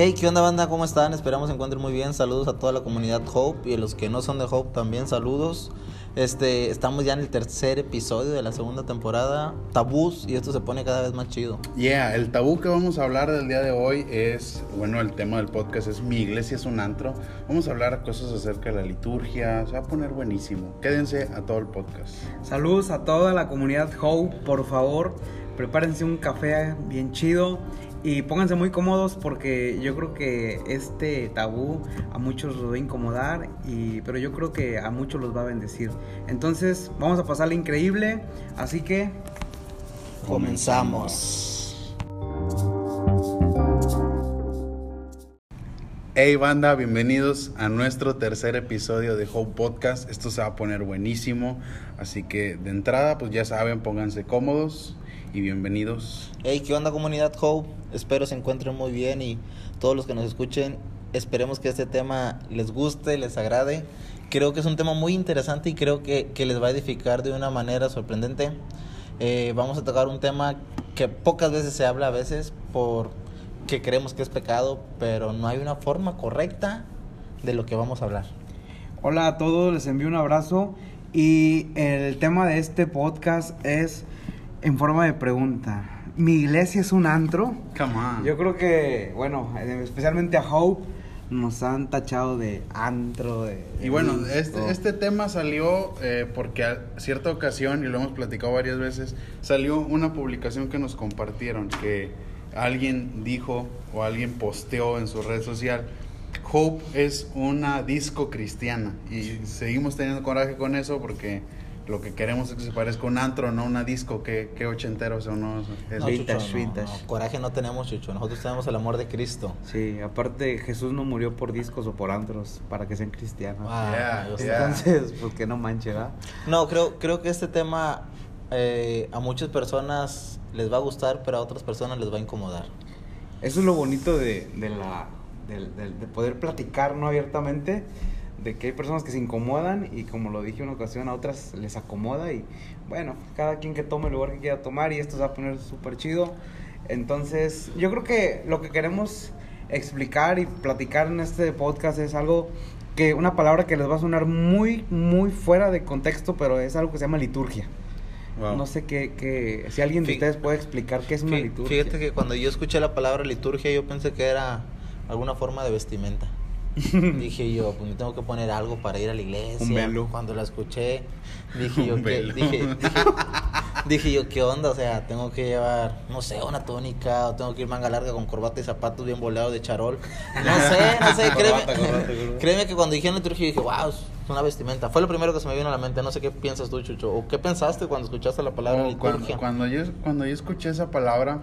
Hey, ¿qué onda banda? ¿Cómo están? Esperamos se encuentren muy bien. Saludos a toda la comunidad Hope y a los que no son de Hope también saludos. Este, estamos ya en el tercer episodio de la segunda temporada, tabús, y esto se pone cada vez más chido. Yeah, el tabú que vamos a hablar del día de hoy es, bueno, el tema del podcast es Mi iglesia es un antro. Vamos a hablar cosas acerca de la liturgia, se va a poner buenísimo. Quédense a todo el podcast. Saludos a toda la comunidad Hope, por favor, prepárense un café bien chido y pónganse muy cómodos porque yo creo que este tabú a muchos los va a incomodar, y, pero yo creo que a muchos los va a bendecir. Entonces vamos a pasarle increíble, así que comenzamos. Hey banda, bienvenidos a nuestro tercer episodio de Hope Podcast. Esto se va a poner buenísimo, así que de entrada pues ya saben, pónganse cómodos y bienvenidos. Hey, ¿qué onda comunidad Hope? Espero se encuentren muy bien y todos los que nos escuchen, esperemos que este tema les guste, les agrade. Creo que es un tema muy interesante y creo que, que les va a edificar de una manera sorprendente. Eh, vamos a tocar un tema que pocas veces se habla a veces por que creemos que es pecado, pero no hay una forma correcta de lo que vamos a hablar. Hola a todos, les envío un abrazo y el tema de este podcast es en forma de pregunta. ¿Mi iglesia es un antro? Come on. Yo creo que, bueno, especialmente a Hope, nos han tachado de antro. De, y bueno, este, este tema salió eh, porque a cierta ocasión, y lo hemos platicado varias veces, salió una publicación que nos compartieron, que alguien dijo o alguien posteó en su red social. Hope es una disco cristiana y seguimos teniendo coraje con eso porque lo que queremos es que se parezca a un antro, no una disco, que, que ochenteros o no. Es no, vintage, vintage. coraje no tenemos, Chucho. Nosotros tenemos el amor de Cristo. Sí, aparte Jesús no murió por discos o por antros para que sean cristianos. Ah, Entonces, ¿por qué no manche, va? No, creo, creo que este tema eh, a muchas personas les va a gustar, pero a otras personas les va a incomodar. Eso es lo bonito de, de la, de, de poder platicar no abiertamente de que hay personas que se incomodan y como lo dije una ocasión a otras les acomoda y bueno, cada quien que tome el lugar que quiera tomar y esto se va a poner súper chido. Entonces, yo creo que lo que queremos explicar y platicar en este podcast es algo que una palabra que les va a sonar muy, muy fuera de contexto, pero es algo que se llama liturgia. No sé qué, qué, si alguien de ustedes puede explicar qué es una liturgia. Fíjate que cuando yo escuché la palabra liturgia yo pensé que era alguna forma de vestimenta. dije yo, pues me tengo que poner algo para ir a la iglesia. Cuando la escuché, dije yo, que, dije, dije, yo, ¿qué onda? O sea, tengo que llevar, no sé, una tónica, o tengo que ir manga larga con corbata y zapatos bien boleados de charol. No sé, no sé, créeme, créeme que cuando dije liturgia dije, wow, es una vestimenta. Fue lo primero que se me vino a la mente. No sé qué piensas tú, Chucho, o qué pensaste cuando escuchaste la palabra liturgia. cuando, yo, cuando yo escuché esa palabra,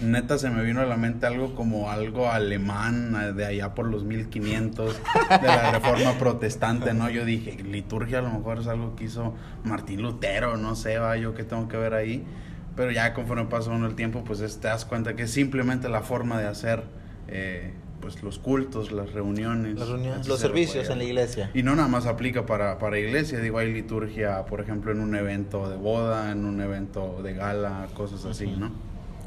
neta se me vino a la mente algo como algo alemán de allá por los 1500 de la reforma protestante, ¿no? Yo dije, liturgia a lo mejor es algo que hizo Martín Lutero, no sé, va yo qué tengo que ver ahí. Pero ya conforme pasa uno el tiempo, pues te das cuenta que es simplemente la forma de hacer eh, pues los cultos, las reuniones. los servicios en la iglesia. Y no nada más aplica para, para iglesia, digo, hay liturgia, por ejemplo, en un evento de boda, en un evento de gala, cosas así, ¿no?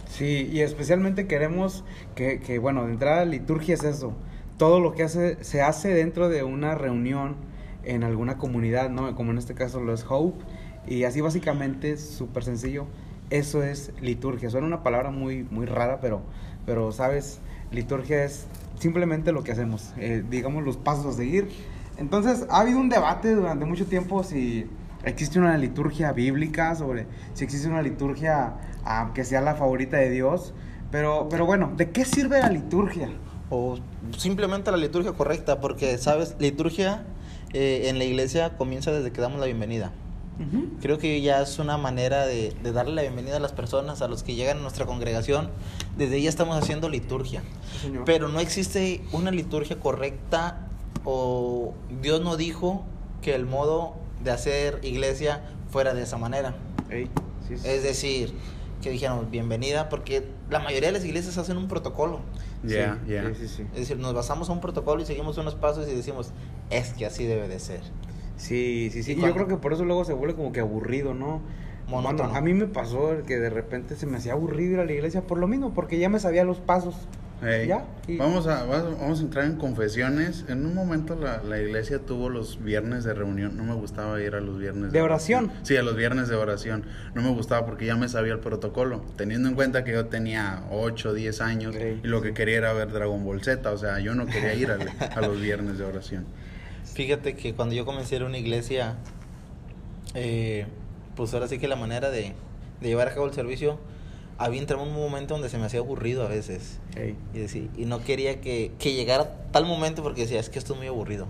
Sí, y especialmente queremos que, que, bueno, de entrada liturgia es eso. Todo lo que hace, se hace dentro de una reunión en alguna comunidad, ¿no? Como en este caso lo es Hope. Y así básicamente, súper sencillo, eso es liturgia. Suena una palabra muy, muy rara, pero, pero sabes, liturgia es simplemente lo que hacemos, eh, digamos los pasos a seguir. Entonces, ha habido un debate durante mucho tiempo si existe una liturgia bíblica, sobre si existe una liturgia ah, que sea la favorita de Dios. Pero, pero bueno, ¿de qué sirve la liturgia? O simplemente la liturgia correcta, porque, ¿sabes? Liturgia eh, en la iglesia comienza desde que damos la bienvenida. Creo que ya es una manera de, darle la bienvenida a las personas, a los que llegan a nuestra congregación. Desde ya estamos haciendo liturgia. Pero no existe una liturgia correcta o Dios no dijo que el modo de hacer iglesia fuera de esa manera. Es decir, que dijeron bienvenida, porque la mayoría de las iglesias hacen un protocolo. Es decir, nos basamos a un protocolo y seguimos unos pasos y decimos, es que así debe de ser. Sí, sí, sí. Y, yo creo que por eso luego se vuelve como que aburrido, ¿no? a mí me pasó que de repente se me hacía aburrido ir a la iglesia por lo mismo, porque ya me sabía los pasos. Ya, y- Vamos, a, vamos a entrar en confesiones. En un momento la, la iglesia tuvo los viernes de reunión. No me gustaba ir a los viernes ¿De oración? Sí, a los viernes de oración. No me gustaba porque ya me sabía el protocolo. Teniendo en cuenta que yo tenía 8, 10 años y lo que quería era ver Dragon Ball Z. O sea, yo no quería ir a, a los viernes de oración. Fíjate que cuando yo comencé a ir a una iglesia, eh, pues ahora sí que la manera de, de llevar a cabo el servicio, había entrado un momento donde se me hacía aburrido a veces. Ey. Y, decir, y no quería que, que llegara tal momento porque decía, es que esto es muy aburrido.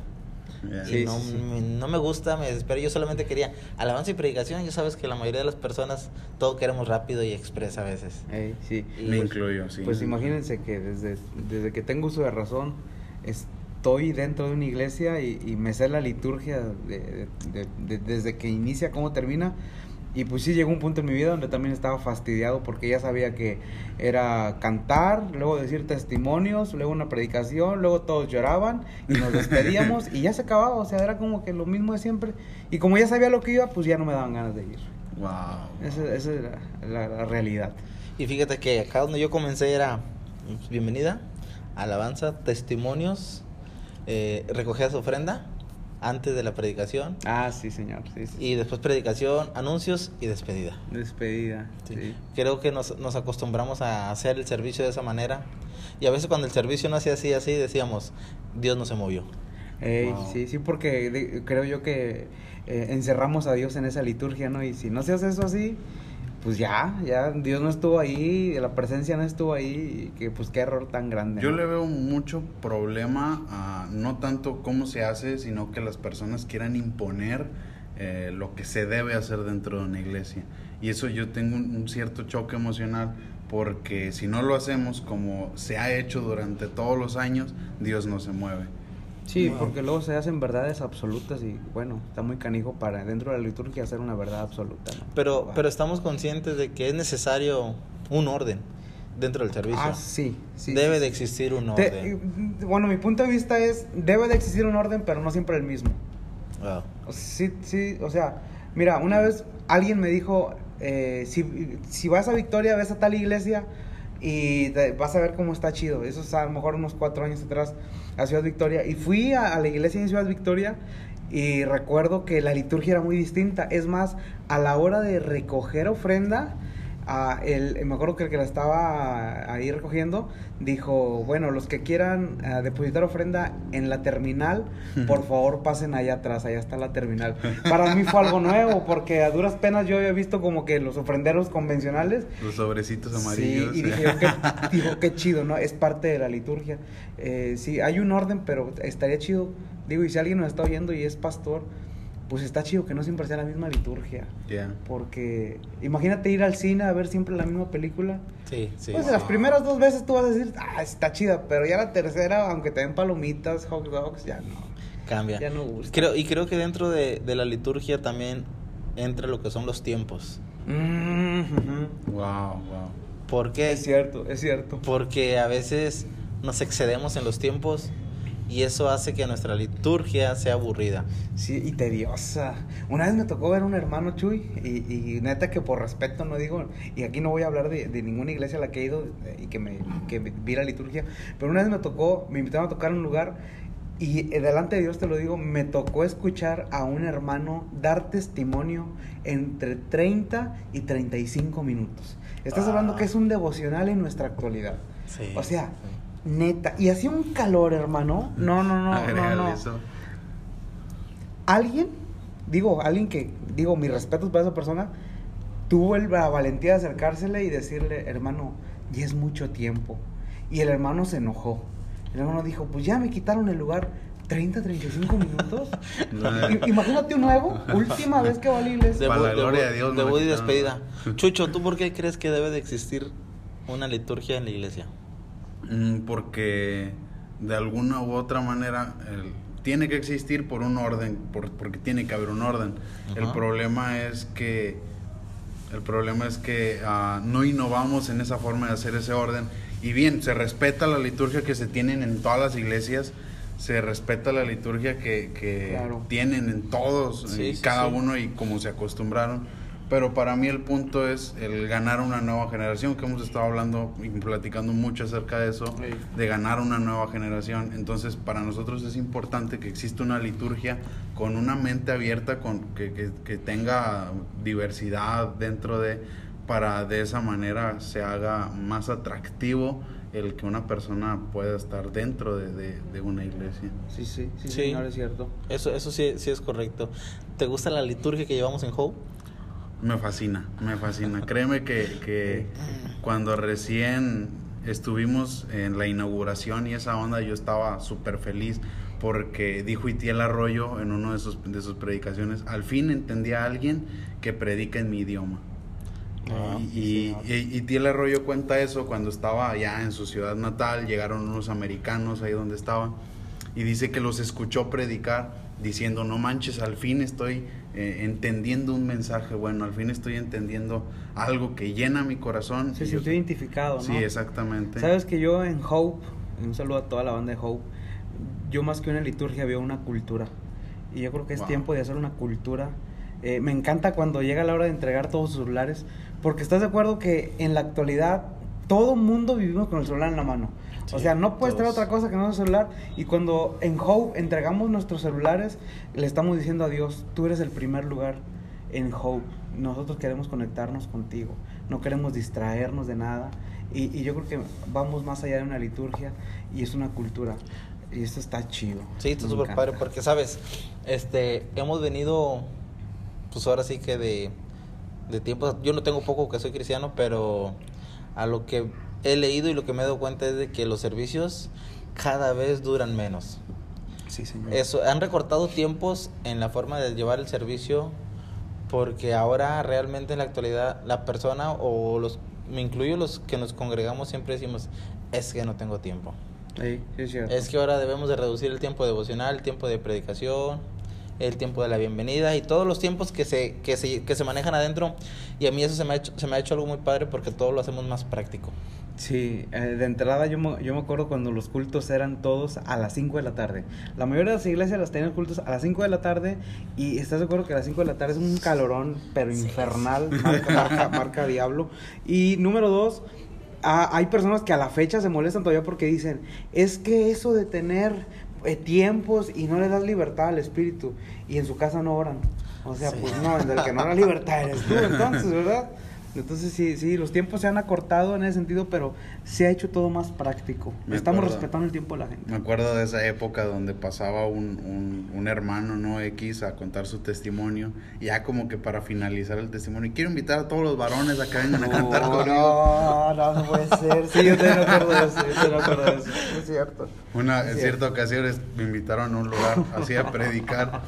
Ya. y Sí, no, sí. Me, no me gusta, me desespero. Yo solamente quería alabanza y predicación. Ya sabes que la mayoría de las personas todo queremos rápido y expresa a veces. Ey, sí. Y Me pues- incluyo, sí. Pues imagínense que desde, desde que tengo uso de razón, estoy dentro de una iglesia y, y me sé la liturgia de- de- de- desde que inicia, cómo termina. Y pues sí llegó un punto en mi vida donde también estaba fastidiado porque ya sabía que era cantar, luego decir testimonios, luego una predicación, luego todos lloraban y nos despedíamos y ya se acababa, o sea, era como que lo mismo de siempre. Y como ya sabía lo que iba, pues ya no me daban ganas de ir. Wow. Esa, esa es la- la- la realidad. Y fíjate que acá donde yo comencé era pues, bienvenida, alabanza, testimonios, eh, recogías ofrenda antes de la predicación Ah, sí, señor. Sí, sí. y después predicación, anuncios y despedida. Despedida. Creo que nos, nos acostumbramos a hacer el servicio de esa manera y a veces cuando el servicio no hacía así, así decíamos, Dios no se movió. Ey, Wow. Sí, sí, porque de- creo yo que eh, encerramos a Dios en esa liturgia, ¿no? Y si no se hace eso así, pues ya, ya Dios no estuvo ahí, la presencia no estuvo ahí, y que pues qué error tan grande. Yo ¿no? le veo mucho problema a no tanto cómo se hace, sino que las personas quieran imponer eh, lo que se debe hacer dentro de una iglesia. Y eso yo tengo un, un cierto choque emocional porque si no lo hacemos como se ha hecho durante todos los años, Dios no se mueve. Sí, Wow. porque luego se hacen verdades absolutas y bueno, está muy canijo para dentro de la liturgia hacer una verdad absoluta, ¿no? Pero, Wow. pero estamos conscientes de que es necesario un orden dentro del servicio. Ah, sí, sí. Debe sí, de existir un Te- orden. eh, bueno, mi punto de vista es, debe de existir un orden, pero no siempre el mismo. Wow. Sí, sí, o sea, mira, una vez alguien me dijo, eh, si, si vas a Victoria, ves a tal iglesia y te- vas a ver cómo está chido. Eso es a lo mejor unos cuatro años atrás a Ciudad Victoria. Y fui a, a la iglesia en Ciudad Victoria y recuerdo que la liturgia era muy distinta. Es más, a la hora de recoger ofrenda, el, me acuerdo que el que la estaba ahí recogiendo dijo, bueno, los que quieran eh, depositar ofrenda en la terminal, por favor pasen allá atrás, allá está la terminal. Para mí fue algo nuevo, porque a duras penas yo había visto como que los ofrenderos convencionales. Los sobrecitos Sí, amarillos. y dije, digo, qué chido, ¿no? Es parte de la liturgia. Eh, sí, hay un orden, pero estaría chido. Digo, y si alguien nos está oyendo y es pastor, pues está chido que no siempre sea la misma liturgia. Ya. Porque imagínate ir al cine a ver siempre la misma película. Sí, sí. pues sí. las primeras dos veces tú vas a decir, ah, está chida, pero ya la tercera, aunque te den palomitas, hot dogs, ya no. Cambia. Ya no gusta. Creo, y creo que dentro de, de la liturgia también entra lo que son los tiempos. Mm, ujú. Wow, wow. ¿Por qué? Es cierto, es cierto. Porque a veces nos excedemos en los tiempos y eso hace que nuestra liturgia sea aburrida. Sí, y tediosa. Una vez me tocó ver a un hermano Chuy, y, y neta que por respeto no digo, y aquí no voy a hablar de, de ninguna iglesia a la que he ido eh, y que me, que me vi la liturgia, pero una vez me tocó, me invitaron a tocar en un lugar, y eh, delante de Dios te lo digo, me tocó escuchar a un hermano dar testimonio entre 30 y 35 minutos. Estás Ah. hablando que es un devocional en nuestra actualidad. Sí, O sea, sí. Neta, y hacía un calor, hermano. No, no, no, no, no eso. alguien, digo, alguien que, digo, mis respetos para esa persona, tuvo el- la valentía de acercársele y decirle, hermano, ya es mucho tiempo. Y el hermano se enojó. El hermano dijo, pues ya me quitaron el lugar 30, 35 minutos. Imagínate un nuevo, última vez que va a la iglesia. Para la gloria de Dios, no debut le y quitaron. despedida. Chucho, ¿tú por qué crees que debe de existir una liturgia en la iglesia? Mm, Porque de alguna u otra manera el- tiene que existir por un orden, por- porque tiene que haber un orden. El problema es que el problema es que ah, no innovamos en esa forma de hacer ese orden. Y bien, se respeta la liturgia que se tienen en todas las iglesias, se respeta la liturgia que, que Claro. tienen en todos Sí, y sí, cada sí. uno y como se acostumbraron. Pero para mí el punto es el ganar una nueva generación, que hemos estado hablando y platicando mucho acerca de eso, Sí. de ganar una nueva generación. Entonces, para nosotros es importante que exista una liturgia con una mente abierta, con que, que- que tenga diversidad dentro de, para de esa manera se haga más atractivo el que una persona pueda estar dentro de, de- de una iglesia. Sí, sí, sí, Sí. señor, es cierto. Eso, eso sí, sí es correcto. ¿Te gusta la liturgia que llevamos en Hope? Me fascina, me fascina. Créeme que, que cuando recién estuvimos en la inauguración y esa onda, yo estaba súper feliz porque dijo Itiel Arroyo en uno de sus, de sus predicaciones, al fin entendí a alguien que predica en mi idioma. Ah, y, sí, y, y Itiel Arroyo cuenta eso cuando estaba allá en su ciudad natal, llegaron unos americanos ahí donde estaba y dice que los escuchó predicar diciendo, no manches, al fin estoy eh, entendiendo un mensaje bueno, al fin estoy entendiendo algo que llena mi corazón. Se Y yo- sintió identificado, ¿no? Sí, exactamente. Sabes que yo en Hope, un saludo a toda la banda de Hope, yo más que una liturgia veo una cultura. Y yo creo que es Wow. tiempo de hacer una cultura. Eh, me encanta cuando llega la hora de entregar todos sus celulares, porque estás de acuerdo que en la actualidad todo mundo vivimos con el celular en la mano. O Sí, sea, no puedes todos. otra cosa que no el celular. Y cuando en Hope entregamos nuestros celulares, le estamos diciendo a Dios, tú eres el primer lugar en Hope. Nosotros queremos conectarnos contigo, no queremos distraernos de nada. Y, y yo creo que vamos más allá de una liturgia y es una cultura. Y esto está chido. Sí, está Me súper padre porque, ¿sabes? Este, hemos venido, pues ahora sí que de, de tiempos, yo no tengo poco que soy cristiano, pero a lo que he leído y lo que me he dado cuenta es de que los servicios cada vez duran menos. Sí, señor. Eso, han recortado tiempos en la forma de llevar el servicio porque ahora realmente en la actualidad la persona o los, me incluyo los que nos congregamos siempre decimos, es que no tengo tiempo. Sí, sí, cierto. Es que ahora debemos de reducir el tiempo devocional, el tiempo de predicación, el tiempo de la bienvenida y todos los tiempos que se, que se, que se manejan adentro. Y a mí eso se me, ha hecho, se me ha hecho algo muy padre porque todo lo hacemos más práctico. Sí, eh, de entrada yo me, yo me acuerdo cuando los cultos eran todos a las 5 de la tarde. La mayoría de las iglesias las tenían cultos a las 5 de la tarde y estás de acuerdo que a las 5 de la tarde es un calorón, pero infernal, marca, marca, marca diablo. Y número dos, hay personas que a la fecha se molestan todavía porque dicen, es que eso de tener eh, tiempos y no le das libertad al espíritu y en su casa no oran. O sea, Sí. pues no, el que no da libertad eres tú, entonces, ¿verdad? Entonces sí, sí, los tiempos se han acortado en ese sentido, pero se ha hecho todo más práctico. Me Estamos acuerdo. respetando el tiempo de la gente. Me acuerdo de esa época donde pasaba un, un, un hermano, ¿no? X a contar su testimonio. Ya como que para finalizar el testimonio, quiero invitar a todos los varones a que vengan a cantar conmigo. no, no, no puede ser. Sí, yo me acuerdo de eso, yo acuerdo de eso. Es cierto. Una, Es en cierto. cierta ocasión me invitaron a un lugar así a predicar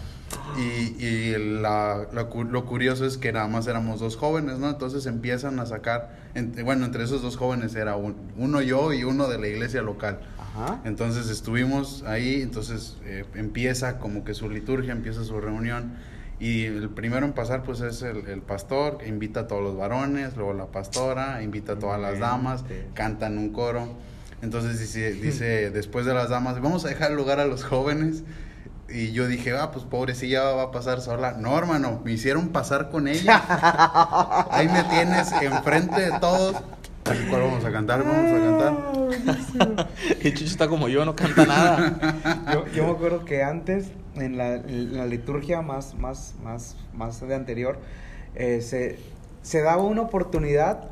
y, y la- cu- lo curioso es que nada más éramos dos jóvenes, ¿no? Entonces empiezan a sacar, entre- bueno, entre esos dos jóvenes era un- uno yo y uno de la iglesia local. Ajá. Entonces estuvimos ahí, entonces eh, empieza como que su liturgia, empieza su reunión y el primero en pasar pues es el, el pastor, que invita a todos los varones, luego la pastora, invita a todas las damas, cantan un coro. Entonces dice, dice después de las damas, vamos a dejar lugar a los jóvenes. Y yo dije, ah, pues pobrecilla va a pasar sola. No, hermano, me hicieron pasar con ella. Ahí me tienes enfrente de todos. ¿Cuál vamos a cantar? Vamos a cantar. Y Chucho está como yo, no canta nada. Yo, yo me acuerdo que antes, en la, en la liturgia más, más, más, más de anterior, eh, se, se daba una oportunidad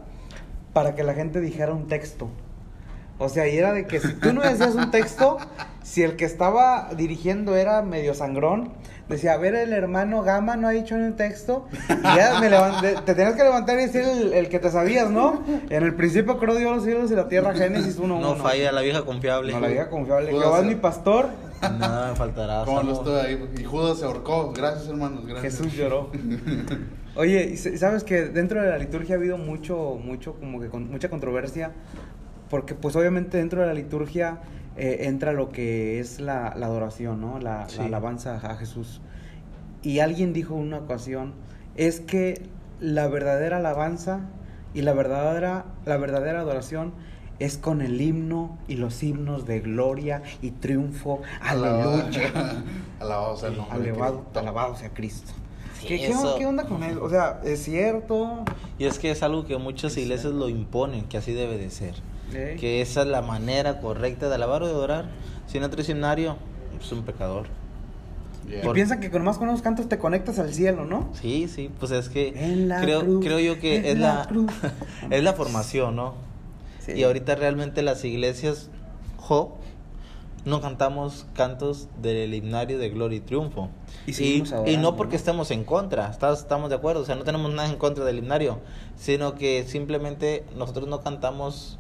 para que la gente dijera un texto. O sea, y era de que si tú no decías un texto, si el que estaba dirigiendo era medio sangrón, decía, a ver, el hermano Gama no ha dicho ni un texto, y ya me levanté, te tenías que levantar y decir el, el que te sabías, ¿no? En el principio creó Dios los cielos y la tierra, Génesis 1.1. No falla la vieja confiable. No la vieja confiable. Jehová es mi pastor, Nada me faltará. ¿Cómo no estoy ahí? Y Judas se ahorcó. Gracias, hermanos. Gracias. Jesús lloró. Oye, sabes que dentro de la liturgia ha habido mucho, mucho, como que con mucha controversia, porque pues obviamente dentro de la liturgia eh, entra lo que es la, la adoración, ¿no? La, Sí. la alabanza a Jesús. Y alguien dijo en una ocasión, es que la verdadera alabanza y la verdadera, la verdadera adoración es con el himno y los himnos de gloria y triunfo. Aleluya. Alabado sea el nombre Alabado, sea Cristo. Sí, ¿Qué, eso. onda con eso? O sea, ¿es cierto? Y es que es algo que muchas iglesias lo imponen, que así debe de ser. ¿Eh? Que esa es la manera correcta de alabar o de adorar. Si no traes himnario, es un pecador. Yeah. Y piensan que con más con unos cantos te conectas al cielo, ¿no? Sí, sí, pues es que creo, cruz, creo yo que es la la, cruz. es la formación, ¿no? Sí. Y ahorita realmente las iglesias Job no cantamos cantos del himnario de gloria y triunfo. Y Y, y no porque ¿no? estemos en contra, estás- estamos de acuerdo, o sea, no tenemos nada en contra del himnario, sino que simplemente nosotros no cantamos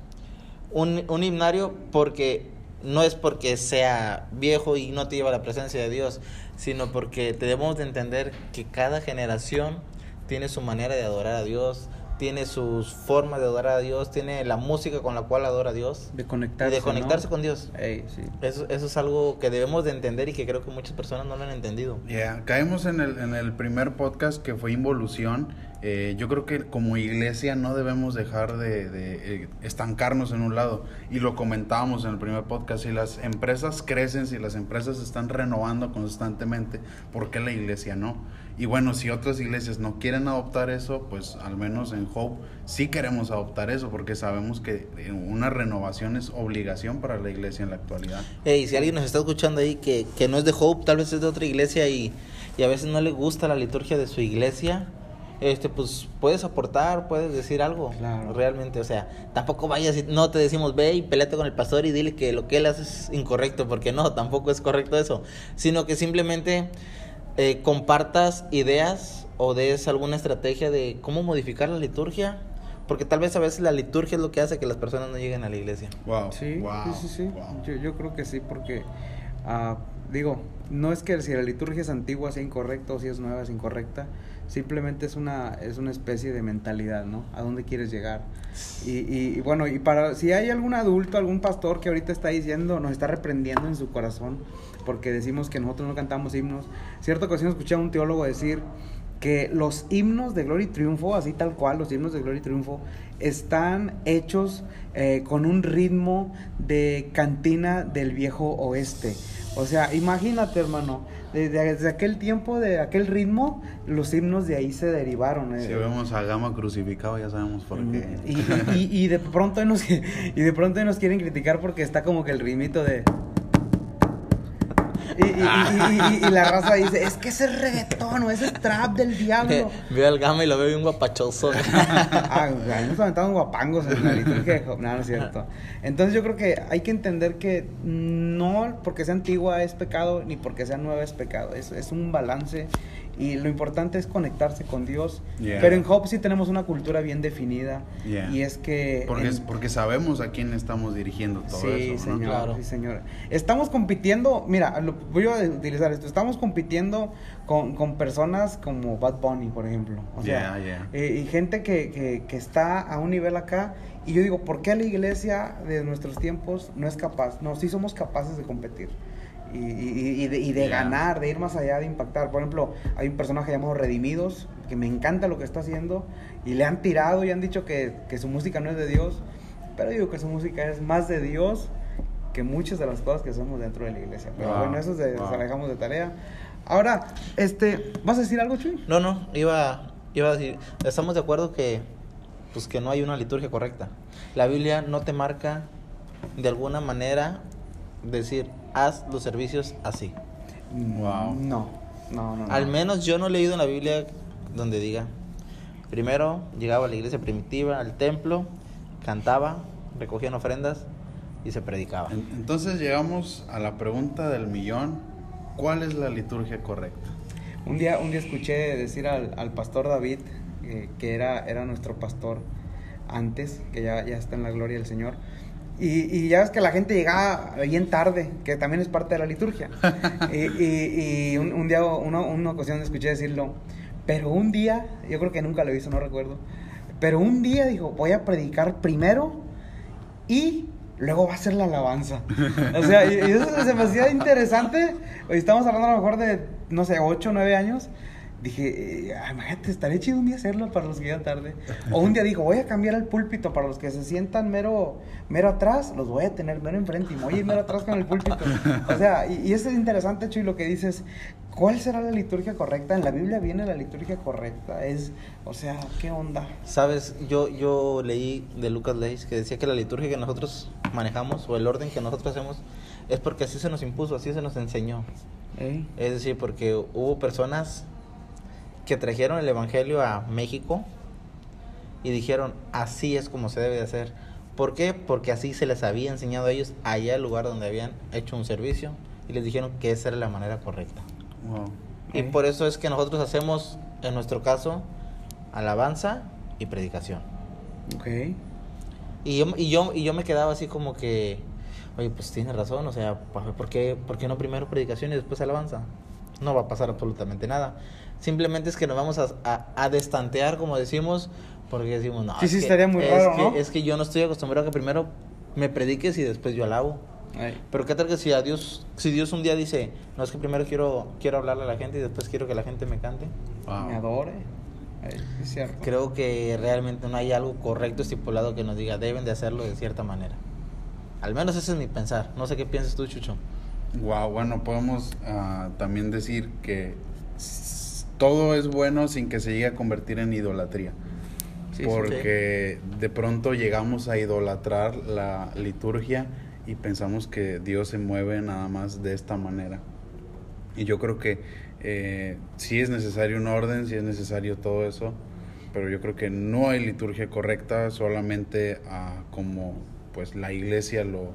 un, un himnario porque no es porque sea viejo y no te lleva a la presencia de Dios, sino porque debemos de entender que cada generación tiene su manera de adorar a Dios, tiene sus formas de adorar a Dios, tiene la música con la cual adora a Dios De y conectarse. de conectarse ¿no? con Dios. Ey, sí. Eso, eso es algo que debemos de entender y que creo que muchas personas no lo han entendido. Yeah, caemos en el, en el primer podcast que fue Involución. Eh, yo creo que como iglesia no debemos dejar de, eh, estancarnos en un lado. Y lo comentábamos en el primer podcast, si las empresas crecen, si las empresas están renovando constantemente, ¿por qué la iglesia no? Y bueno, si otras iglesias no quieren adoptar eso, pues al menos en Hope sí queremos adoptar eso, porque sabemos que eh, una renovación es obligación para la iglesia en la actualidad. Hey, si alguien nos está escuchando ahí que, que no es de Hope, tal vez es de otra iglesia y, y a veces no le gusta la liturgia de su iglesia, este pues puedes aportar, puedes decir algo. Claro. Realmente, o sea, tampoco vayas y no te decimos ve y peleate con el pastor y dile que lo que él hace es incorrecto, porque no, tampoco es correcto eso, sino que simplemente eh, compartas ideas o des alguna estrategia de cómo modificar la liturgia, porque tal vez a veces la liturgia es lo que hace que las personas no lleguen a la iglesia. Wow. Sí, wow, sí, sí, sí. wow. Yo, yo creo que sí, porque, ah, digo, no es que si la liturgia es antigua sea incorrecta o si es nueva es incorrecta, simplemente es una, es una especie de mentalidad, ¿no? ¿A dónde quieres llegar? Y, y, y bueno, y para, si hay algún adulto, algún pastor que ahorita está diciendo, nos está reprendiendo en su corazón, porque decimos que nosotros no cantamos himnos, cierta ocasión escuché a un teólogo decir que los himnos de gloria y triunfo, así tal cual, los himnos de gloria y triunfo, están hechos eh, con un ritmo de cantina del viejo oeste. O sea, imagínate, hermano, desde, desde aquel tiempo, de aquel ritmo, los himnos de ahí se derivaron. eh. Si vemos a Gama crucificado ya sabemos por qué. Mm, Y, y- y de pronto nos y de pronto nos quieren criticar porque está como que el ritmito de y, y- y- y- la raza dice, es que ese es reggaetón o ese es trap del diablo. Veo al gama y lo veo bien guapachoso. ah, nos aventaban guapangos en la liturgia. No, no es cierto. Entonces yo creo que hay que entender que no porque sea antigua es pecado, ni porque sea nueva es pecado. Es, es un balance y lo importante es conectarse con Dios. Yeah. Pero en Job sí tenemos una cultura bien definida. Yeah. Y es que... Porque, en- porque sabemos a quién estamos dirigiendo todo Sí, eso. ¿no? señor, Claro. sí, señor. Estamos compitiendo, mira, lo- voy a utilizar esto, estamos compitiendo con, con personas como Bad Bunny, por ejemplo. O sea, Yeah, yeah. eh, y gente que, que, que está a un nivel acá. Y yo digo, ¿por qué la iglesia de nuestros tiempos no es capaz? No, sí somos capaces de competir. Y, y- y de, y de Yeah. ganar, de ir más allá, de impactar. Por ejemplo, hay un personaje llamado Redimidos, que me encanta lo que está haciendo, y le han tirado y han dicho que, que su música no es de Dios, pero digo que su música es más de Dios que muchas de las cosas que somos dentro de la iglesia. Pero Wow, bueno, eso es de, wow. de tarea. Ahora, este, ¿vas a decir algo, Chuy? No, no, iba, iba a decir, estamos de acuerdo que, pues que no hay una liturgia correcta. La Biblia no te marca de alguna manera decir, haz los servicios así. Wow. No, no, no. no. Al menos yo no he leído en la Biblia donde diga, primero llegaba a la iglesia primitiva, al templo, cantaba, recogían ofrendas y se predicaba. En- Entonces llegamos a la pregunta del millón. ¿Cuál es la liturgia correcta? Un día, un día escuché decir al, al pastor David, eh, que era, era nuestro pastor antes, que ya, ya está en la gloria del Señor. Y, y ya ves que la gente llegaba bien tarde, que también es parte de la liturgia. y y- y un, un día, una, una ocasión escuché decirlo, pero un día, yo creo que nunca lo hizo, no recuerdo, pero un día dijo, voy a predicar primero y luego va a ser la alabanza. O sea, y, y eso se me hacía interesante. Hoy estamos hablando a lo mejor de, no sé, 8 o 9 años. Dije, eh, ah, imagínate, estaría chido un día hacerlo para los que llegan tarde. O un día digo, voy a cambiar el púlpito para los que se sientan mero, mero atrás, los voy a tener mero enfrente y voy a ir mero atrás con el púlpito. O sea, y, y eso es interesante, Chuy, lo que dices, ¿cuál será la liturgia correcta? En la Biblia viene la liturgia correcta, es, o sea, ¿qué onda? Sabes, yo, yo leí de Lucas Leis que decía que la liturgia que nosotros manejamos o el orden que nosotros hacemos es porque así se nos impuso, así se nos enseñó. Ey. Es decir, porque hubo personas que trajeron el Evangelio a México y dijeron, así es como se debe de hacer. ¿Por qué? Porque así se les había enseñado a ellos allá el lugar donde habían hecho un servicio y les dijeron que esa era la manera correcta. Wow. Y por eso es que nosotros hacemos, en nuestro caso, alabanza y predicación. Ok. Y yo, y yo, y yo me quedaba así como que, oye, pues tiene razón, o sea, ¿por qué, ¿por qué no primero predicación y después alabanza? No va a pasar absolutamente nada. Simplemente es que nos vamos a, a, a destantear, como decimos, porque decimos, no, Sí, es sí, que- estaría muy es raro, que- ¿no? Es que yo no estoy acostumbrado a que primero me prediques y después yo alabo. Ey. Pero qué tal que si a Dios, si Dios un día dice, no es que primero quiero, quiero hablarle a la gente y después quiero que la gente me cante. Wow. Me adore. Es cierto. Creo que realmente no hay algo correcto estipulado que nos diga deben de hacerlo de cierta manera. Al menos ese es mi pensar. No sé qué piensas tú, Chucho. Wow, bueno, podemos ah, también decir que todo es bueno sin que se llegue a convertir en idolatría. Sí, sí, porque de pronto llegamos a idolatrar la liturgia y pensamos que Dios se mueve nada más de esta manera. Y yo creo que eh, sí es necesario un orden, sí es necesario todo eso, pero yo creo que no hay liturgia correcta, solamente ah, como pues la iglesia lo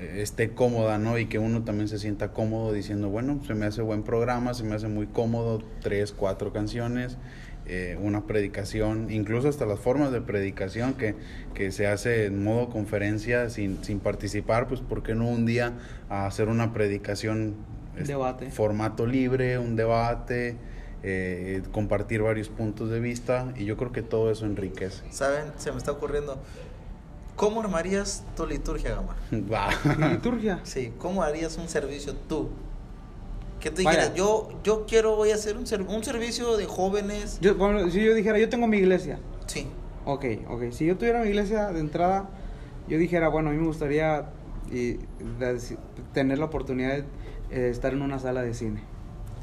esté cómoda, ¿no? Y que uno también se sienta cómodo diciendo, bueno, se me hace buen programa, se me hace muy cómodo, tres, cuatro canciones, eh, una predicación, incluso hasta las formas de predicación que, que se hace en modo conferencia sin, sin participar, pues ¿por qué no un día a hacer una predicación? Debate. Formato libre, un debate, eh, compartir varios puntos de vista y yo creo que todo eso enriquece. ¿Saben? Se me está ocurriendo. ¿Cómo armarías tu liturgia, Gama? Va. ¿La liturgia? Sí, ¿cómo harías un servicio tú? Que te Vaya. dijeras, yo, yo quiero, voy a hacer un, ser- un servicio de jóvenes. Yo, bueno, si yo dijera, yo tengo mi iglesia. Sí. Ok, ok. Si yo tuviera mi iglesia de entrada, yo dijera, bueno, a mí me gustaría y, de- tener la oportunidad de eh, estar en una sala de cine.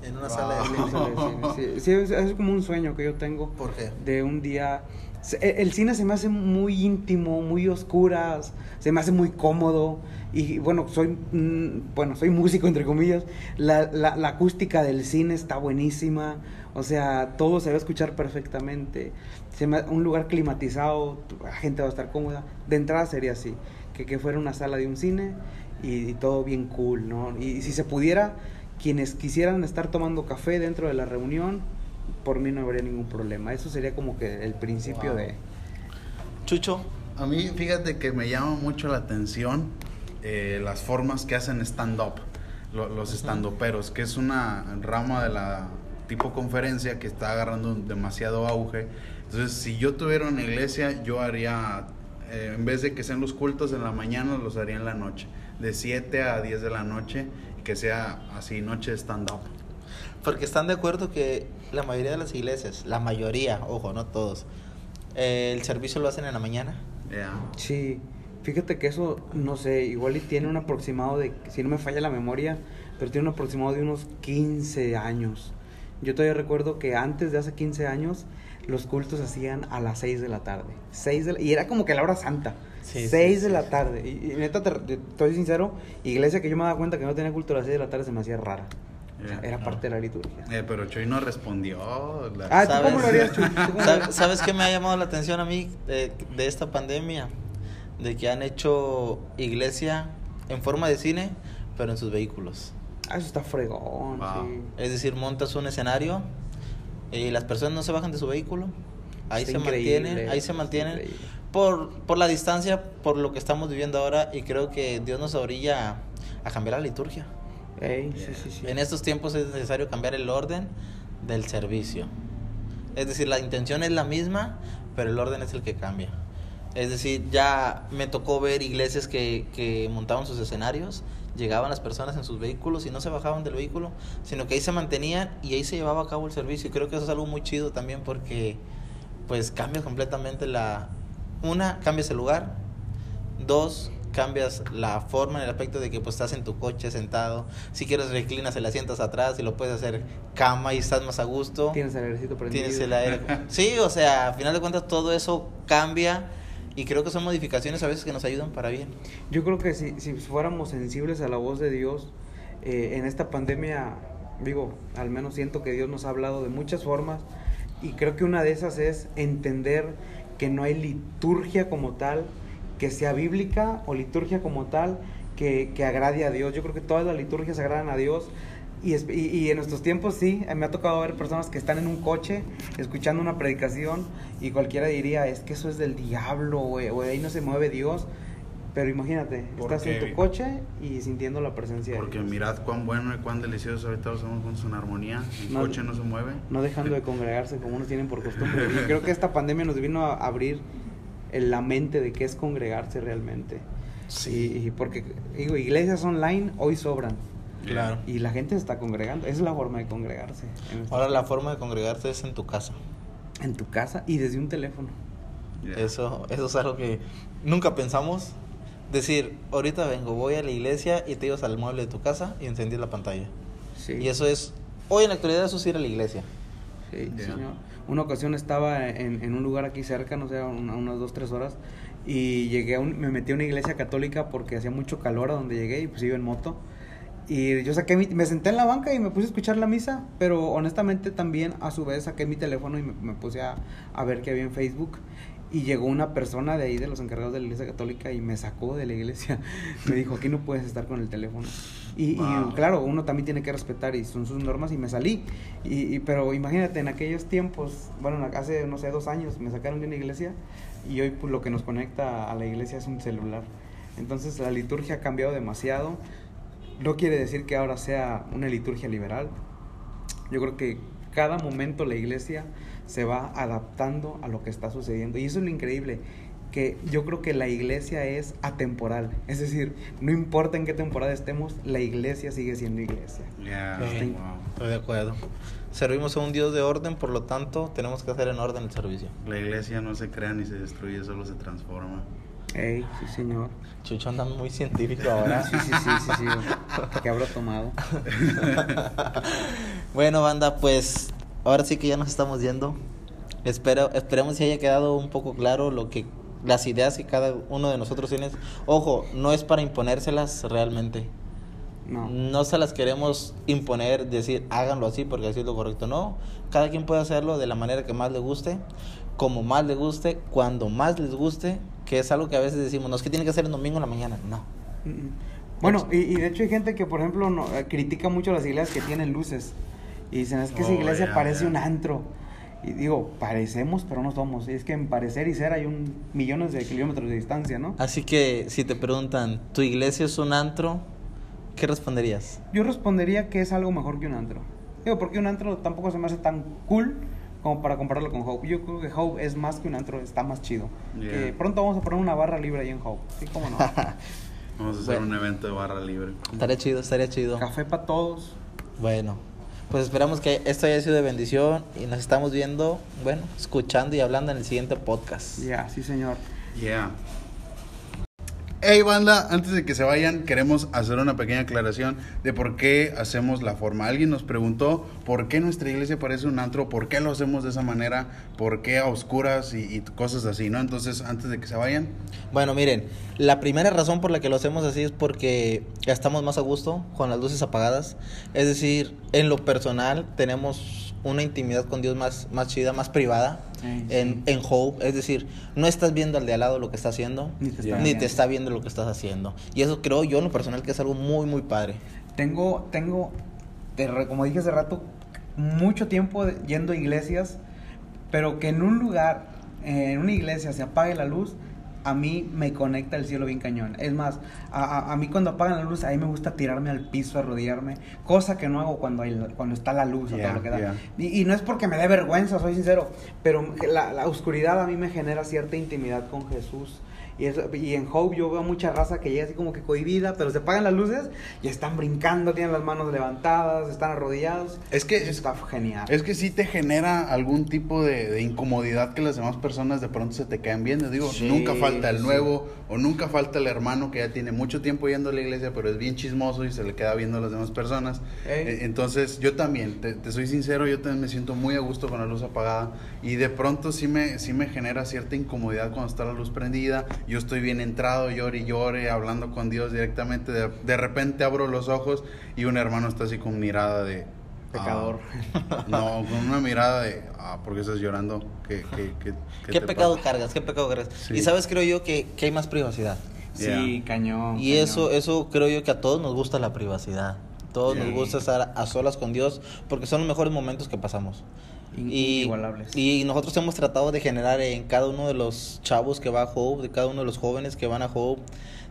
En una Wow. sala de cine. sala de cine. Sí, sí, es, es como un sueño que yo tengo ¿Por qué? de un día... se- e- El cine se me hace muy íntimo, muy oscuras, se me hace muy cómodo y bueno, soy mm, bueno, soy músico entre comillas. La, la, la acústica del cine está buenísima, o sea, todo se va a escuchar perfectamente. Se me- un lugar climatizado, la gente va a estar cómoda. De entrada sería así, que, que fuera una sala de un cine y, y todo bien cool, ¿no? Y, si se pudiera, quienes quisieran estar tomando café dentro de la reunión, por mí no habría ningún problema. Eso sería como que el principio Wow. de... Chucho, A mí, fíjate que me llama mucho la atención eh, las formas que hacen stand-up, lo- los stand-uperos, que es una rama de la tipo conferencia que está agarrando demasiado auge. Entonces, si yo tuviera una iglesia, yo haría, eh, en vez de que sean los cultos en la mañana, los haría en la noche, de 7 a 10 de la noche, que sea así, noche de stand-up. porque están de acuerdo que la mayoría de las iglesias, la mayoría, ojo, no todos, eh, el servicio lo hacen en la mañana. Ya. Sí, fíjate que eso, no sé, igual y tiene un aproximado de, si no me falla la memoria, pero tiene un aproximado de unos 15 años. Yo todavía recuerdo que antes de hace 15 años los cultos se hacían a las 6 de la tarde. 6 de la- y era como que la hora santa. Sí, 6 sí, de sí, la tarde. Y, y neta, te, te- estoy sincero, iglesia que yo me daba cuenta que no tenía culto a las 6 de la tarde se me hacía rara. O sea, Ya. era parte de la liturgia. Eh, pero Choy no respondió. la- Ah, ¿tú ¿Sabes? cómo lo harías, Chuy? ¿Tú cómo lo ¿Sab- harías? ¿Sabes qué me ha llamado la atención a mí de, de esta pandemia? De que han hecho iglesia en forma de cine, pero en sus vehículos. Ah, eso está fregón, Wow. sí. Es decir, montas un escenario y las personas no se bajan de su vehículo. Ahí Está se increíble, mantienen, ahí se está mantienen. increíble. Por, por la distancia, por lo que estamos viviendo ahora, y creo que Dios nos orilla a, a cambiar la liturgia. Ey, sí, sí, sí. En estos tiempos es necesario cambiar el orden del servicio. Es decir, la intención es la misma, pero el orden es el que cambia. Es decir, ya me tocó ver iglesias que, que montaban sus escenarios llegaban las personas en sus vehículos y no se bajaban del vehículo, sino que ahí se mantenían y ahí se llevaba a cabo el servicio. Y creo que eso es algo muy chido también porque pues cambias completamente la... Una, cambias el lugar. Dos, cambias la forma en el aspecto de que pues estás en tu coche sentado. Si quieres reclinas el asiento atrás y lo puedes hacer cama y estás más a gusto. Tienes el airecito prendido. Tienes el aire. Sí, o sea, a final de cuentas todo eso cambia y creo que son modificaciones a veces que nos ayudan para bien. Yo creo que si, si fuéramos sensibles a la voz de Dios eh, en esta pandemia, digo, al menos siento que Dios nos ha hablado de muchas formas y creo que una de esas es entender que no hay liturgia como tal que sea bíblica o liturgia como tal que, que agrade a Dios. Yo creo que todas las liturgias agradan a Dios. Y, y- y en nuestros tiempos sí, me ha tocado ver personas que están en un coche escuchando una predicación y cualquiera diría, es que eso es del diablo, o ahí no se mueve Dios. Pero imagínate, estás en Porque- tu coche y sintiendo la presencia de Porque Dios. mirad cuán bueno y cuán delicioso ahorita lo hacemos con su armonía. El No- coche no se mueve. No dejando de congregarse como unos tienen por costumbre. Y creo que esta pandemia nos vino a abrir en la mente de qué es congregarse realmente. Sí. Y, y porque, digo, iglesias online hoy sobran. Claro. Y la gente se está congregando. Esa es la forma de congregarse. En, esta- Ahora la forma de congregarse es en tu casa. en tu casa y desde un teléfono. Ya. Eso, eso es algo que nunca pensamos. Decir, ahorita vengo, voy a la iglesia y te ibas al mueble de tu casa y encendí la pantalla. Sí. Y eso es, hoy en la actualidad eso es ir a la iglesia. Sí, Ya. señor. Una ocasión estaba en, en un lugar aquí cerca, no sé, a una- unas dos, tres horas, y llegué a un, me metí a una iglesia católica porque hacía mucho calor a donde llegué y pues iba en moto. Y yo saqué mi, me senté en la banca y me puse a escuchar la misa, pero honestamente también a su vez saqué mi teléfono y me, me puse a, a ver qué había en Facebook. Y llegó una persona de ahí, de los encargados de la iglesia católica, y me sacó de la iglesia. Me dijo, aquí no puedes estar con el teléfono. Y, y, claro, uno también tiene que respetar y son sus normas y me salí. Y, y- pero imagínate, en aquellos tiempos, bueno, hace, no sé, dos años me sacaron de una iglesia y hoy pues, lo que nos conecta a la iglesia es un celular. Entonces la liturgia ha cambiado demasiado. No quiere decir que ahora sea una liturgia liberal. Yo creo que cada momento la iglesia se va adaptando a lo que está sucediendo. Y eso es lo increíble, que yo creo que la iglesia es atemporal. Es decir, no importa en qué temporada estemos, la iglesia sigue siendo iglesia. Ya, Sí. wow. Estoy de acuerdo. Servimos a un Dios de orden, por lo tanto, tenemos que hacer en orden el servicio. La iglesia no se crea ni se destruye, solo se transforma. Ey, sí señor. Chucho anda muy científico ahora. Sí, sí, sí, sí, sí. ¿Qué habrá tomado? bueno, banda, pues ahora sí que ya nos estamos yendo. Espero, esperemos que haya quedado un poco claro lo que las ideas que cada uno de nosotros tiene. Ojo, no es para imponérselas realmente. No. No se las queremos imponer, decir háganlo así porque así es lo correcto. No, cada quien puede hacerlo de la manera que más le guste, como más le guste, cuando más les guste, que es algo que a veces decimos, no es que tiene que ser el domingo en la mañana. No. Mm, Bueno, y, y de hecho hay gente que, por ejemplo, no, critica mucho las iglesias que tienen luces. Y dicen, es que esa Oh, iglesia ya, parece ya. un antro. Y digo, parecemos, pero no somos. Y es que en parecer y ser hay un millones de kilómetros de distancia, ¿no? Así que si te preguntan, ¿tu iglesia es un antro? ¿Qué responderías? Yo respondería que es algo mejor que un antro. Digo, porque un antro tampoco se me hace tan cool como para compararlo con Hope. Yo creo que Hope es más que un antro, está más chido. Yeah. Que pronto vamos a poner una barra libre ahí en Hope. Sí, cómo no. Vamos a hacer Bueno. un evento de barra libre. Estaría chido, estaría chido. Café para todos. Bueno, pues esperamos que esto haya sido de bendición y nos estamos viendo, bueno, escuchando y hablando en el siguiente podcast. Ya, sí, señor. Yeah. Hey banda, antes de que se vayan, queremos hacer una pequeña aclaración de por qué hacemos la forma. Alguien nos preguntó por qué nuestra iglesia parece un antro, por qué lo hacemos de esa manera, por qué a oscuras y, cosas así, ¿no? Entonces, antes de que se vayan, Bueno, miren, la primera razón por la que lo hacemos así es porque estamos más a gusto con las luces apagadas. Es decir, en lo personal tenemos una intimidad con Dios más, más chida, más privada En, sí. en Hope. Es decir, no estás viendo al de al lado lo que está haciendo, Ni te está ni viendo. te está viendo lo que estás haciendo. Y eso creo yo en lo personal que es algo muy, muy padre. Tengo, tengo, te re- como dije hace rato, mucho tiempo yendo a iglesias, pero que en un lugar, en una iglesia se apague la luz, a mí me conecta el cielo bien cañón. Es más, a, a- a mí cuando apagan la luz, a mí me gusta tirarme al piso, arrodillarme, cosa que no hago cuando, hay, cuando está la luz o todo lo que da. yeah. Y, y no es porque me dé vergüenza, soy sincero, pero la, la oscuridad a mí me genera cierta intimidad con Jesús. Y, y en Hope yo veo mucha raza que llega así como que cohibida, pero se apagan las luces y están brincando, tienen las manos levantadas, están arrodillados. Es que- Eso está genial. Es que sí te genera algún tipo de, de incomodidad que las demás personas de pronto se te caen viendo. Digo, Sí, nunca falta el sí. nuevo o nunca falta el hermano que ya tiene mucho tiempo yendo a la iglesia, pero es bien chismoso y se le queda viendo a las demás personas. Eh, Entonces, yo también, te, te soy sincero, yo también me siento muy a gusto con la luz apagada y de pronto sí me, sí me genera cierta incomodidad cuando está la luz prendida. Yo estoy bien entrado, llore y llore, hablando con Dios directamente. De, de repente abro los ojos y un hermano está así con mirada de... Pecador. ah, no, con una mirada de, ah, ¿por qué estás llorando? ¿Qué, qué, qué, ¿Qué, te pecado pasa? cargas? ¿Qué pecado cargas? Sí. Y sabes, creo yo que, que hay más privacidad. Sí, cañón. Y cañón. eso, eso creo yo que a todos nos gusta la privacidad. Todos nos gusta estar a solas con Dios porque son los mejores momentos que pasamos. In- Y, inigualables. y nosotros hemos tratado de generar en cada uno de los chavos que va a Hope, de cada uno de los jóvenes que van a Hope,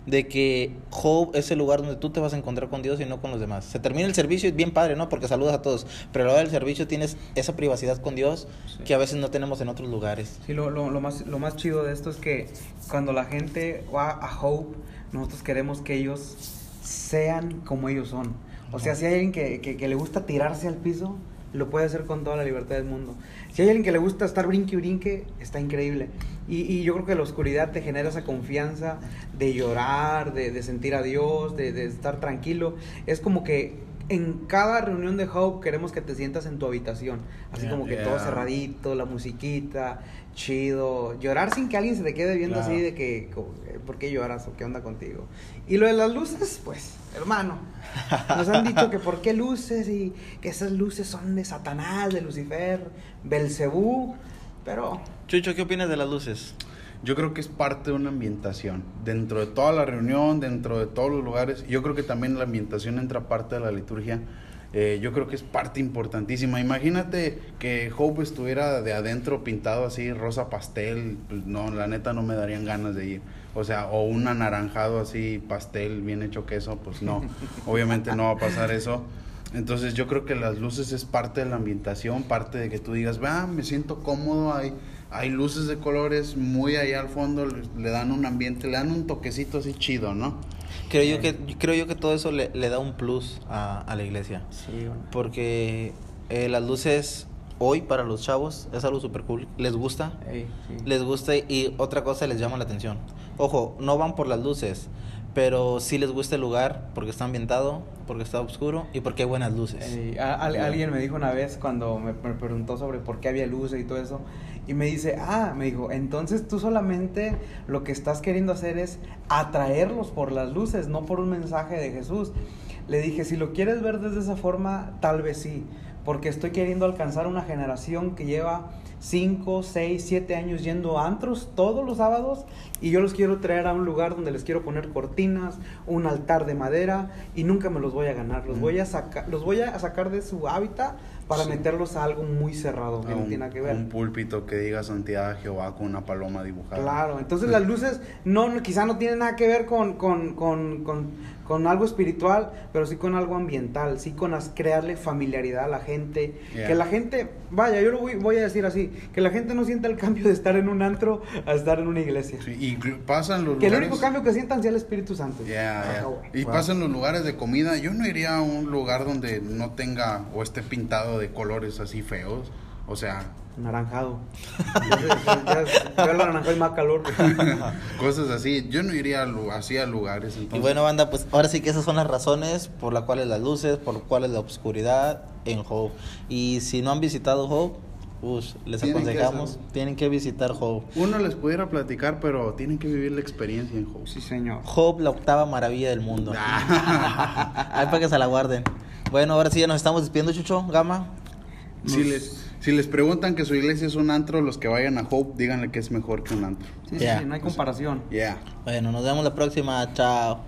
de que Hope es el lugar donde tú te vas a encontrar con Dios y no con los demás. Se termina el servicio y es bien padre, ¿no? Porque saludas a todos. Pero a la hora del servicio tienes esa privacidad con Dios Sí. que a veces no tenemos en otros lugares. Sí, lo, lo, lo más, lo más chido de esto es que cuando la gente va a Hope, nosotros queremos que ellos sean como ellos son. O sea, si hay alguien que, que, que le gusta tirarse al piso, lo puede hacer con toda la libertad del mundo. Si hay alguien que le gusta estar brinque y brinque, está increíble. Y, y yo creo que la oscuridad te genera esa confianza de llorar, de, de sentir a Dios, de, de estar tranquilo. Es como que en cada reunión de Hope queremos que te sientas en tu habitación. Así Yeah. como que todo cerradito, la musiquita, chido. Llorar sin que alguien se te quede viendo Claro. así de que, ¿por qué lloras o qué onda contigo? Y lo de las luces, pues, hermano. Nos han dicho que por qué luces y que esas luces son de Satanás, de Lucifer, Belcebú. Pero Chucho, ¿qué opinas de las luces? Yo creo que es parte de una ambientación. Dentro de toda la reunión, dentro de todos los lugares, yo creo que también la ambientación entra parte de la liturgia. Eh, yo creo que es parte importantísima. Imagínate que Hope estuviera de adentro pintado así, rosa pastel. Pues no, la neta no me darían ganas de ir. O sea, o un anaranjado así, pastel, bien hecho queso, pues no. Obviamente no va a pasar eso. Entonces yo creo que las luces es parte de la ambientación, parte de que tú digas, va, me siento cómodo, hay, hay luces de colores muy allá al fondo, le, le dan un ambiente, le dan un toquecito así chido, ¿no? Creo yo que, creo yo que todo eso le, le da un plus a, a la iglesia. sí, Porque eh, las luces hoy para los chavos es algo súper cool. Les gusta. Les gusta y otra cosa les llama la atención. Ojo, no van por las luces, pero sí les gusta el lugar porque está ambientado, porque está oscuro y porque hay buenas luces. Al- alguien me dijo una vez cuando me, me preguntó sobre por qué había luces y todo eso, y me dice, ah, me dijo, entonces tú solamente lo que estás queriendo hacer es atraerlos por las luces, no por un mensaje de Jesús. Le dije, si lo quieres ver desde esa forma, tal vez sí, porque estoy queriendo alcanzar una generación que lleva 5, 6, 7 años yendo a antros todos los sábados y yo los quiero traer a un lugar donde les quiero poner cortinas, un altar de madera y nunca me los voy a ganar, los Mm. voy a sacar, los voy a sacar de su hábitat para Sí. meterlos a algo muy cerrado que A no un, tiene nada que ver. un púlpito que diga santidad a Jehová con una paloma dibujada. Claro, entonces las luces no, no- quizá no tienen nada que ver con, con, con, con, con algo espiritual, pero sí con algo ambiental, sí con as- crearle familiaridad a la gente, Yeah. que la gente, vaya, yo lo voy, voy a decir así, que la gente no sienta el cambio de estar en un antro a estar en una iglesia. Sí, y pasan los Que el único cambio que sientan sea el Espíritu Santo. Ya, ya. Ajá, güey. Y Wow. pasan los lugares de comida. Yo no iría a un lugar donde no tenga o esté pintado de colores así feos. O sea, Naranjado. ya, ya, ya el naranjado hay más calor. cosas así. Yo no iría a así a lugares. Entonces, Y bueno, banda, pues ahora sí que esas son las razones por las cuales las luces, por las cuales la oscuridad en Hope. Y si no han visitado Hope, pues les Tienen aconsejamos, tienen que visitar Hope. uno les pudiera platicar, pero tienen que vivir la experiencia en Hope. Sí, señor. Hope, la octava maravilla del mundo. Ah. Ahí para que se la guarden. Bueno, ahora sí ya nos estamos despidiendo, Chucho, Gama. Si les, si les preguntan que su iglesia es un antro, los que vayan a Hope, díganle que es mejor que un antro. Sí, sí, no hay comparación. Yeah. Bueno, nos vemos la próxima. Chao.